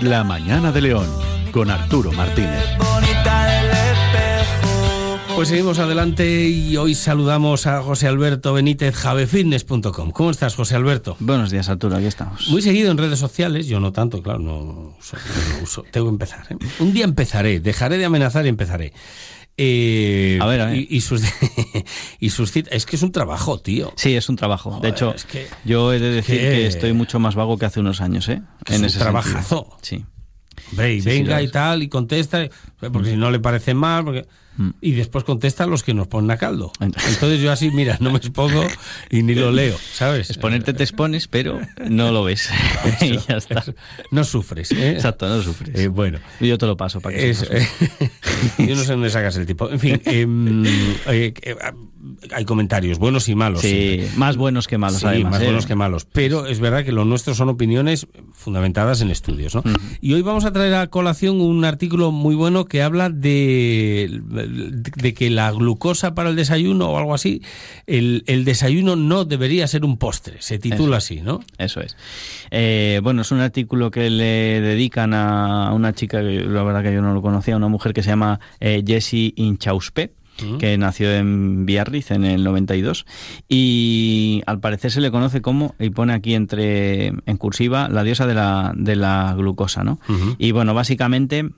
Es La Mañana de León con Arturo Martínez. Pues seguimos adelante y hoy saludamos a José Alberto Benítez, javefitness.com. ¿Cómo estás, José Alberto? Buenos días, Arturo, aquí estamos. Muy seguido en redes sociales, yo no tanto, claro, no uso, no uso. tengo que empezar. ¿eh? Un día empezaré, dejaré de amenazar y empezaré. Eh, a ver, a ver. Y, y, sus, y sus citas. Es que es un trabajo, tío. Sí, es un trabajo. Joder, de hecho, es que- yo he de decir que- que estoy mucho más vago que hace unos años, ¿eh? Que es un trabajazo. sentido. Sí. Y Sí, venga y tal, y contesta, porque si no le parece mal, porque... Mm. y después contesta a los que nos ponen a caldo. Entonces yo así, mira, no me expongo y ni lo leo, ¿sabes? Exponerte te expones, pero no lo ves. y ya está. No sufres, ¿eh? Exacto, no sufres. Eh, bueno. Yo te lo paso para que Eso, sepas. yo no sé dónde sacas el tipo. En fin, em, eh, eh, hay comentarios buenos y malos. Sí, más buenos que malos, Sí, además. más ¿eh? buenos que malos. Pero es verdad que lo nuestro son opiniones fundamentadas en estudios. ¿no? Y hoy vamos a traer a colación un artículo muy bueno que habla de, de que la glucosa para el desayuno o algo así, el, el desayuno no debería ser un postre. Se titula así, ¿no? Eso es. Eh, bueno, es un artículo que le dedican a una chica, que la verdad que yo no lo conocía, una mujer que se llama eh, Jessie Inchauspe que nació en Biarritz en el 92 y al parecer se le conoce como, y pone aquí entre en cursiva, la diosa de la, de la glucosa, ¿no? Y bueno, básicamente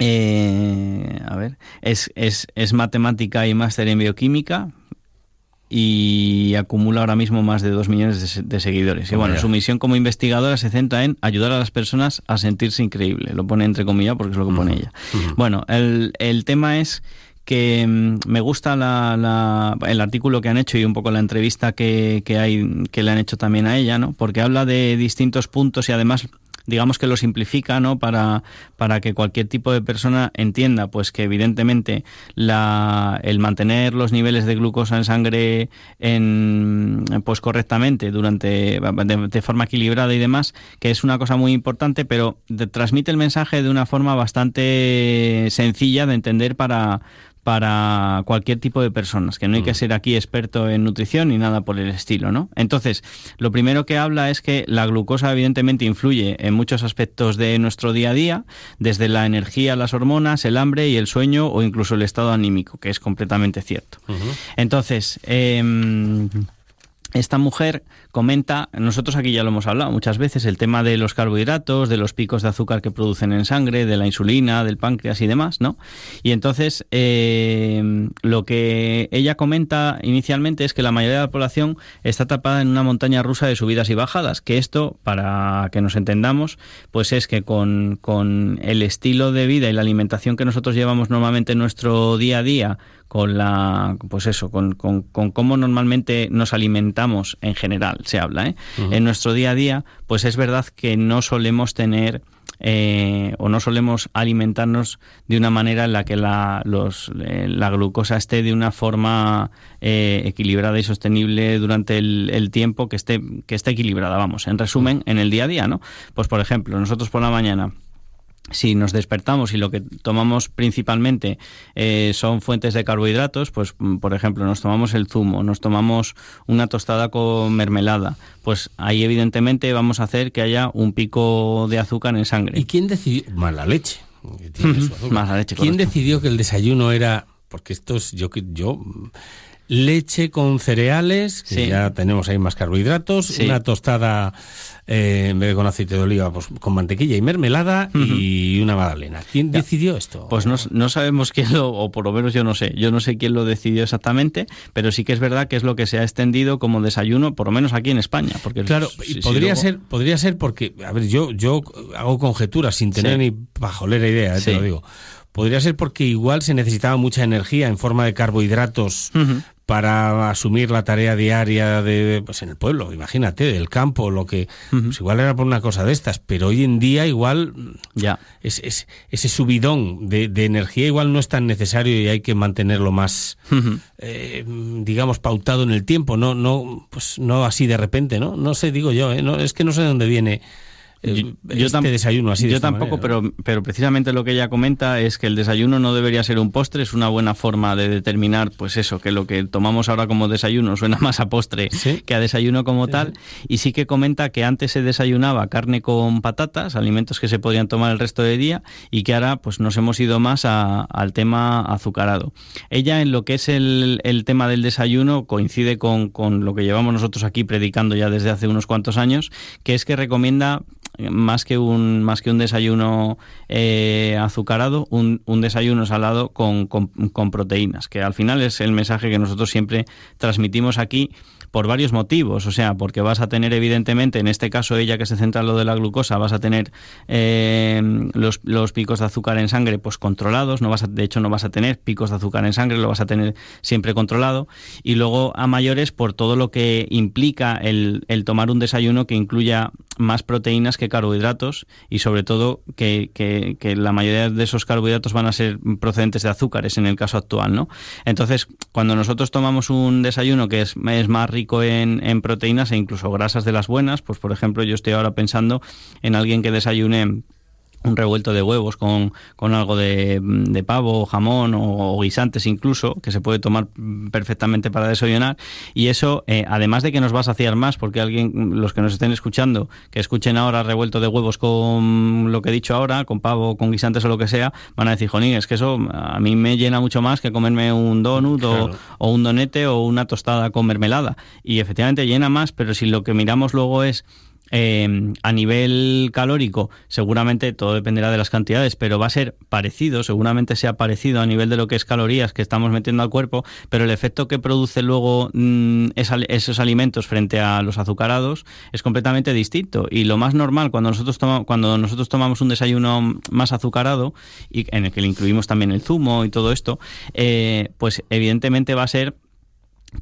eh, a ver, es, es, es matemática y máster en bioquímica y acumula ahora mismo más de dos millones de, se- de seguidores. Y bueno, Mira. su misión como investigadora se centra en ayudar a las personas a sentirse increíble. Lo pone entre comillas porque es lo que pone ella. Bueno, el, el tema es que mm, me gusta la- la- el artículo que han hecho y un poco la entrevista que, que hay que le han hecho también a ella, ¿no? Porque habla de distintos puntos y además digamos que lo simplifica, ¿no? Para, para que cualquier tipo de persona entienda, pues que evidentemente la, el mantener los niveles de glucosa en sangre en, pues correctamente durante de, forma equilibrada y demás, que es una cosa muy importante, pero transmite el mensaje de una forma bastante sencilla de entender para para cualquier tipo de personas, que no hay que ser aquí experto en nutrición ni nada por el estilo, ¿no? Entonces, lo primero que habla es que la glucosa evidentemente influye en muchos aspectos de nuestro día a día, desde la energía, las hormonas, el hambre y el sueño o incluso el estado anímico, que es completamente cierto. Entonces, em, esta mujer comenta, nosotros aquí ya lo hemos hablado muchas veces, el tema de los carbohidratos, de los picos de azúcar que producen en sangre, de la insulina, del páncreas y demás, ¿no? Y entonces eh, lo que ella comenta inicialmente es que la mayoría de la población está tapada en una montaña rusa de subidas y bajadas, que esto, para que nos entendamos, pues es que con, con el estilo de vida y la alimentación que nosotros llevamos normalmente en nuestro día a día, con la pues eso con, con, con cómo normalmente nos alimentamos en general se habla ¿eh? en nuestro día a día pues es verdad que no solemos tener eh, o no solemos alimentarnos de una manera en la que la, los, eh, la glucosa esté de una forma eh, equilibrada y sostenible durante el, el tiempo que esté que esté equilibrada vamos en resumen en el día a día no pues por ejemplo nosotros por la mañana si nos despertamos y lo que tomamos principalmente eh, son fuentes de carbohidratos, pues mm, por ejemplo nos tomamos el zumo, nos tomamos una tostada con mermelada, pues ahí evidentemente vamos a hacer que haya un pico de azúcar en sangre. ¿Y quién decidió? Mala leche. que tiene su azúcar. Mala leche, ¿Quién correcto. decidió que el desayuno era.? Porque esto es. Yo. que- yo leche con cereales, que Sí. ya tenemos ahí más carbohidratos, Sí. una tostada eh, en vez de con aceite de oliva, pues con mantequilla y mermelada y una magdalena. ¿Quién decidió esto? Pues no, no sabemos quién lo, o por lo menos yo no sé, yo no sé quién lo decidió exactamente, pero sí que es verdad que es lo que se ha extendido como desayuno, por lo menos aquí en España. Porque Claro, y si podría luego- ser, podría ser porque, a ver, yo, yo hago conjeturas sin tener Sí. ni pajolera idea, eh, te lo digo. Podría ser porque igual se necesitaba mucha energía en forma de carbohidratos. Para asumir la tarea diaria de, pues en el pueblo, imagínate, del campo, lo que, pues igual era por una cosa de estas, pero hoy en día igual Ya. es, es- ese subidón de, de energía igual no es tan necesario y hay que mantenerlo más, eh, digamos, pautado en el tiempo, no, no, pues no así de repente, ¿no? No sé, digo yo, ¿eh? no, es que no sé de dónde viene eh, yo, este desayuno así. yo tampoco, pero, pero precisamente lo que ella comenta es que el desayuno no debería ser un postre, es una buena forma de determinar, pues eso, que lo que tomamos ahora como desayuno suena más a postre que a desayuno como tal. Y sí que comenta que antes se desayunaba carne con patatas, alimentos que se podían tomar el resto del día, y que ahora pues nos hemos ido más al tema azucarado. Ella en lo que es el, el tema del desayuno coincide con, con lo que llevamos nosotros aquí predicando ya desde hace unos cuantos años, que es que recomienda más que un, más que un desayuno eh, azucarado, un, un, desayuno salado con, con, proteínas, que al final es el mensaje que nosotros siempre transmitimos aquí por varios motivos, o sea, porque vas a tener evidentemente, en este caso ella que se centra en lo de la glucosa, vas a tener eh, los, los, picos de azúcar en sangre pues controlados, no vas a, de hecho no vas a tener picos de azúcar en sangre, lo vas a tener siempre controlado, y luego a mayores por todo lo que implica el, el tomar un desayuno que incluya más proteínas que carbohidratos y sobre todo que, que, la mayoría de esos carbohidratos van a ser procedentes de azúcares en el caso actual, ¿no? Entonces, cuando nosotros tomamos un desayuno que es, es más rico rico en, en, proteínas e incluso grasas de las buenas, pues por ejemplo yo estoy ahora pensando en alguien que desayune un revuelto de huevos con, con algo de, de, pavo, jamón o, guisantes incluso, que se puede tomar perfectamente para desayunar. Y eso, eh, además de que nos va a saciar más, porque alguien, los que nos estén escuchando, que escuchen ahora revuelto de huevos con lo que he dicho ahora, con pavo, con guisantes o lo que sea, van a decir, jonín, es que eso a mí me llena mucho más que comerme un donut o, o un donete o una tostada con mermelada. Y efectivamente llena más, pero si lo que miramos luego es eh, a nivel calórico, seguramente todo dependerá de las cantidades, pero va a ser parecido, seguramente sea parecido a nivel de lo que es calorías que estamos metiendo al cuerpo, pero el efecto que produce luego mm, esos alimentos frente a los azucarados es completamente distinto. Y lo más normal cuando nosotros, tomamos, cuando nosotros tomamos un desayuno más azucarado, y en el que le incluimos también el zumo y todo esto, eh, pues evidentemente va a ser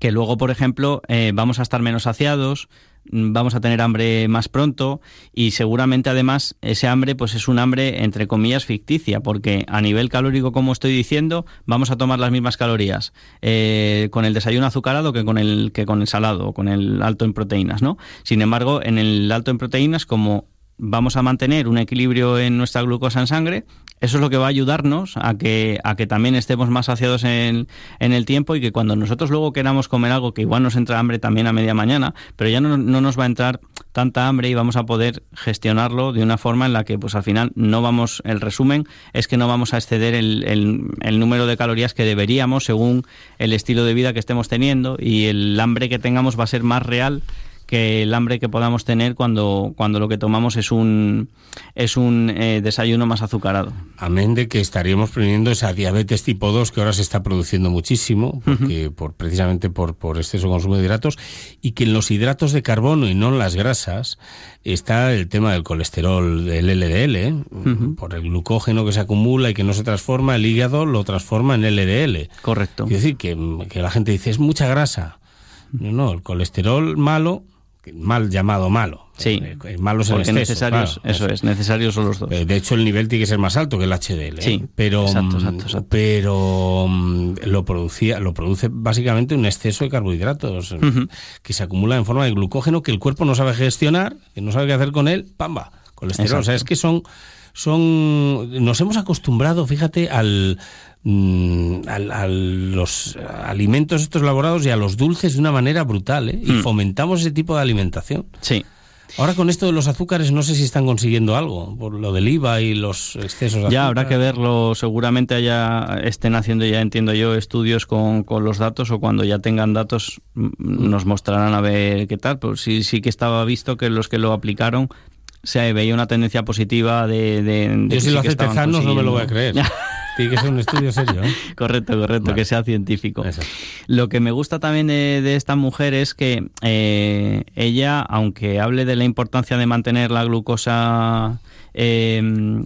que luego, por ejemplo, eh, vamos a estar menos saciados, vamos a tener hambre más pronto y seguramente además ese hambre pues es un hambre entre comillas ficticia porque a nivel calórico como estoy diciendo vamos a tomar las mismas calorías eh, con el desayuno azucarado que con el que con el salado o con el alto en proteínas no sin embargo en el alto en proteínas como vamos a mantener un equilibrio en nuestra glucosa en sangre eso es lo que va a ayudarnos a que, a que también estemos más saciados en, en, el tiempo y que cuando nosotros luego queramos comer algo que igual nos entra hambre también a media mañana, pero ya no, no nos va a entrar tanta hambre y vamos a poder gestionarlo de una forma en la que pues al final no vamos, el resumen es que no vamos a exceder el, el, el número de calorías que deberíamos según el estilo de vida que estemos teniendo y el hambre que tengamos va a ser más real que el hambre que podamos tener cuando, cuando lo que tomamos es un, es un eh, desayuno más azucarado. Amén de que estaríamos previniendo esa diabetes tipo 2 que ahora se está produciendo muchísimo, porque por, precisamente por, por exceso consumo de hidratos, y que en los hidratos de carbono y no en las grasas está el tema del colesterol, del LDL, ¿eh? por el glucógeno que se acumula y que no se transforma, el hígado lo transforma en LDL. Correcto. Es decir, que, que la gente dice, es mucha grasa. No, no, el colesterol malo mal llamado malo. Sí, el malo es el exceso, necesarios, eso, es, necesarios son los dos. Eh, de hecho, el nivel tiene que ser más alto que el HDL. ¿eh? Sí, pero, exacto, exacto, pero mm, lo producía, lo produce básicamente un exceso de carbohidratos que se acumula en forma de glucógeno que el cuerpo no sabe gestionar, que no sabe qué hacer con él, pamba, colesterol. O sea, es que son, son, nos hemos acostumbrado, fíjate, al Mm, a, los alimentos estos elaborados y a los dulces de una manera brutal, ¿eh? Y mm. fomentamos ese tipo de alimentación. Sí. Ahora con esto de los azúcares no sé si están consiguiendo algo, por lo del IVA y los excesos de Ya habrá que verlo, seguramente haya, estén haciendo ya, entiendo yo, estudios con, con los datos o cuando ya tengan datos mm, nos mostrarán a ver qué tal, pero sí, sí que estaba visto que los que lo aplicaron se veía una tendencia positiva de... de, yo si lo hace Tezanos no me lo voy a creer. Tiene que ser un estudio serio. ¿eh? correcto, correcto, que sea científico. Lo que me gusta también de, esta mujer es que eh, ella, aunque hable de la importancia de mantener la glucosa eh,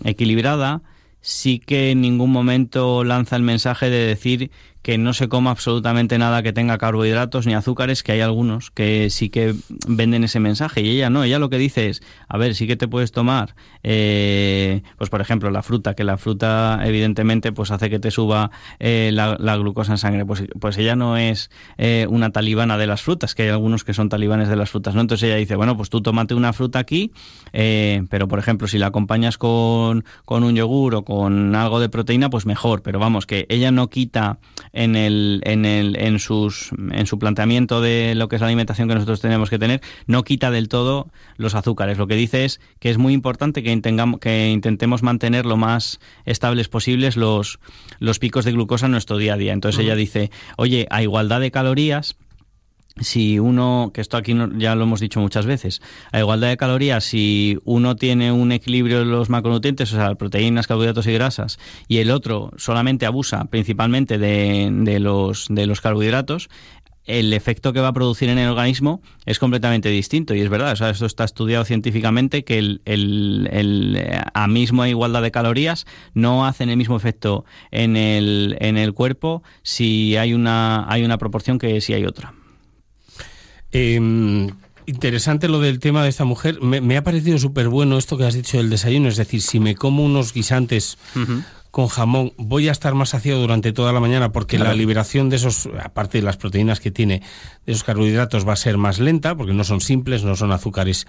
equilibrada, sí que en ningún momento lanza el mensaje de decir que no se coma absolutamente nada que tenga carbohidratos ni azúcares, que hay algunos que sí que venden ese mensaje. Y ella no, ella lo que dice es, a ver, sí que te puedes tomar, eh, pues por ejemplo, la fruta, que la fruta evidentemente pues hace que te suba eh, la, glucosa en sangre, pues, pues ella no es eh, una talibana de las frutas, que hay algunos que son talibanes de las frutas, ¿no? Entonces ella dice, bueno, pues tú tómate una fruta aquí, pero por ejemplo, si la acompañas con, con un yogur o con algo de proteína, pues mejor, pero vamos, que ella no quita en el, en el, en sus, en su planteamiento de lo que es la alimentación que nosotros tenemos que tener, no quita del todo los azúcares. Lo que dice es que es muy importante que, que intentemos mantener lo más estables posibles los, los picos de glucosa en nuestro día a día. Entonces ella dice, oye, a igualdad de calorías, si uno, que esto aquí ya lo hemos dicho muchas veces, a igualdad de calorías, si uno tiene un equilibrio de los macronutrientes, o sea, proteínas, carbohidratos y grasas, y el otro solamente abusa principalmente de, los, de los carbohidratos, el efecto que va a producir en el organismo es completamente distinto. Y es verdad, o sea, esto está estudiado científicamente que el, el, el, a misma igualdad de calorías no hacen el mismo efecto en el, en el cuerpo si hay una, hay una proporción que si hay otra. Em, interesante lo del tema de esta mujer. Me, ha parecido súper bueno esto que has dicho del desayuno. Es decir, si me como unos guisantes con jamón, voy a estar más saciado durante toda la mañana porque la liberación de esos, aparte de las proteínas que tiene, de esos carbohidratos va a ser más lenta porque no son simples, no son azúcares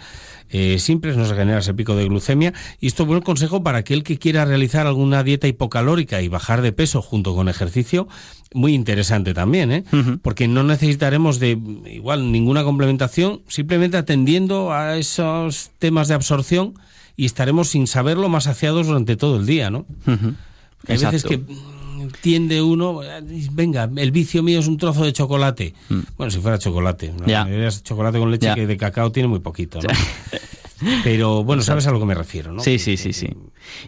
eh, simples, no se genera ese pico de glucemia. Y esto es buen consejo para aquel que quiera realizar alguna dieta hipocalórica y bajar de peso junto con ejercicio. Muy interesante también, ¿eh? Porque no necesitaremos de igual ninguna complementación, simplemente atendiendo a esos temas de absorción y estaremos sin saberlo más saciados durante todo el día, ¿no? Hay veces que tiende uno, venga, el vicio mío es un trozo de chocolate. Mm. Bueno, si fuera chocolate, ¿no? chocolate con leche que de cacao tiene muy poquito, ¿no? Pero bueno, sabes a lo que me refiero, ¿no? Sí, sí, sí, sí.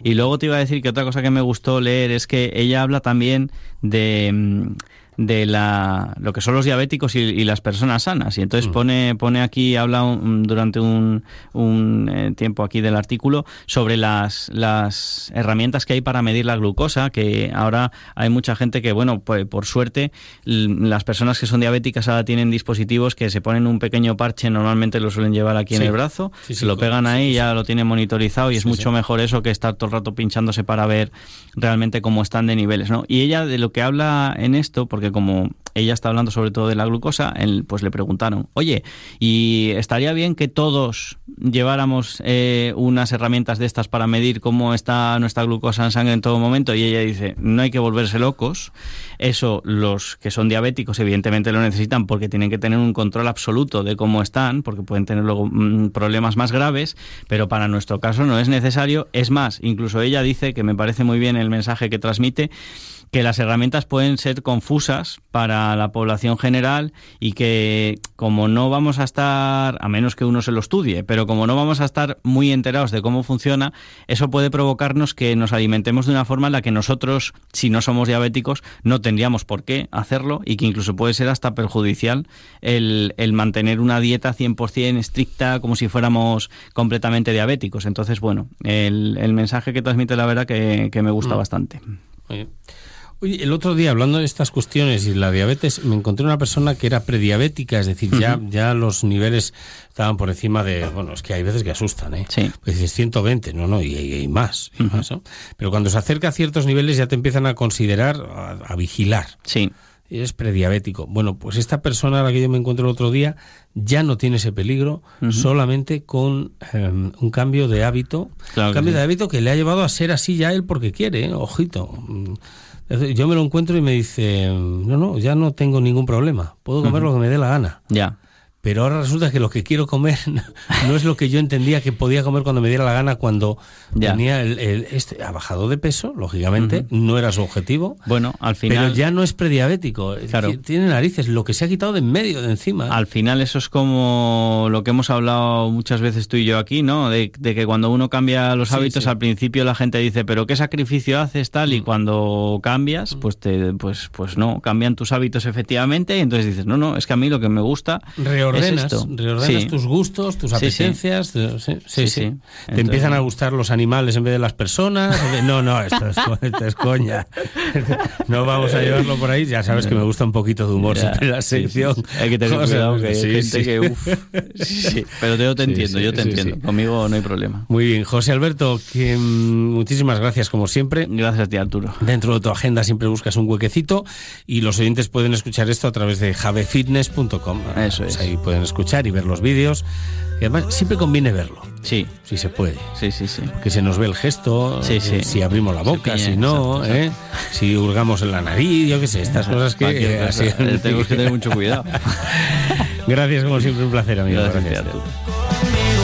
Y luego te iba a decir que otra cosa que me gustó leer es que ella habla también de mm, de la, lo que son los diabéticos y, las personas sanas. Y entonces mm. pone, pone aquí, habla durante un, un eh, tiempo aquí del artículo sobre las, las herramientas que hay para medir la glucosa, que ahora hay mucha gente que, bueno, pues por suerte, las personas que son diabéticas ahora tienen dispositivos que se ponen un pequeño parche, normalmente lo suelen llevar aquí en el brazo, se lo pegan ahí, ya lo tienen monitorizado y es mucho mejor eso que estar todo el rato pinchándose para ver realmente cómo están de niveles, ¿no? Y ella de lo que habla en esto, porque como ella está hablando sobre todo de la glucosa, pues le preguntaron, oye, ¿y estaría bien que todos lleváramos eh, unas herramientas de estas para medir cómo está nuestra glucosa en sangre en todo momento? Y ella dice, no hay que volverse locos. Eso los que son diabéticos evidentemente lo necesitan porque tienen que tener un control absoluto de cómo están, porque pueden tener luego mm, problemas más graves, pero para nuestro caso no es necesario. Es más, incluso ella dice, que me parece muy bien el mensaje que transmite, que las herramientas pueden ser confusas para la población general y que como no vamos a estar, a menos que uno se lo estudie, pero como no vamos a estar muy enterados de cómo funciona, eso puede provocarnos que nos alimentemos de una forma en la que nosotros, si no somos diabéticos, no tendríamos por qué hacerlo y que incluso puede ser hasta perjudicial el, mantener una dieta 100% estricta como si fuéramos completamente diabéticos. Entonces, bueno, el, mensaje que transmite la verdad que, me gusta mm. bastante. Oye, el otro día, hablando de estas cuestiones y la diabetes, me encontré una persona que era prediabética, es decir, ya, ya los niveles estaban por encima de, bueno, es que hay veces que asustan, ¿eh? Sí. Pues dices 120, no, no, y, hay más, y más ¿no? Pero cuando se acerca a ciertos niveles ya te empiezan a considerar, a, vigilar. Sí. Y eres prediabético. Bueno, pues esta persona a la que yo me encuentro el otro día ya no tiene ese peligro solamente con em, un cambio de hábito. un cambio de hábito que le ha llevado a ser así ya él porque quiere, ¿eh? ojito. Yo me lo encuentro y me dice, no, no, ya no tengo ningún problema, puedo comer lo que me dé la gana. Ya pero ahora resulta que lo que quiero comer no es lo que yo entendía que podía comer cuando me diera la gana cuando tenía el, este ha bajado de peso lógicamente no era su objetivo. Bueno al final pero ya no es prediabético tiene narices lo que se ha quitado de en medio de encima. Al final eso es como lo que hemos hablado muchas veces tú y yo aquí no de, que cuando uno cambia los hábitos al principio la gente dice pero qué sacrificio haces tal y mm. cuando cambias mm. pues te pues pues no cambian tus hábitos efectivamente y entonces dices no no es que a mí lo que me gusta reordenas, reordenas Sí. tus gustos, tus apetencias. Sí, sí, sí. Sí, sí. Te empiezan a gustar los animales en vez de las personas. No, no, esto es, co- esto es coña. No vamos a llevarlo por ahí. Ya sabes que me gusta un poquito de humor Ya, la sección. Hay que tener cuidado, que hay sí, gente sí. que... uf. Pero yo te entiendo, yo te entiendo. Conmigo no hay problema. Muy bien, José Alberto, que mm, muchísimas gracias como siempre. Gracias a ti, Arturo. Dentro de tu agenda siempre buscas un huequecito y los oyentes pueden escuchar esto a través de javefitness.com. Eso es. ahí pueden escuchar y ver los vídeos. Y además siempre conviene verlo, Sí, si se puede. sí, sí, sí. Que se nos ve el gesto, Sí, sí. eh, si abrimos la boca, piña, si no, exacto, ¿eh? si hurgamos en la nariz, yo qué sé, estas cosas que... Eh, así- Tenemos que tener mucho cuidado. Gracias como siempre, un placer, amigo. Gracias.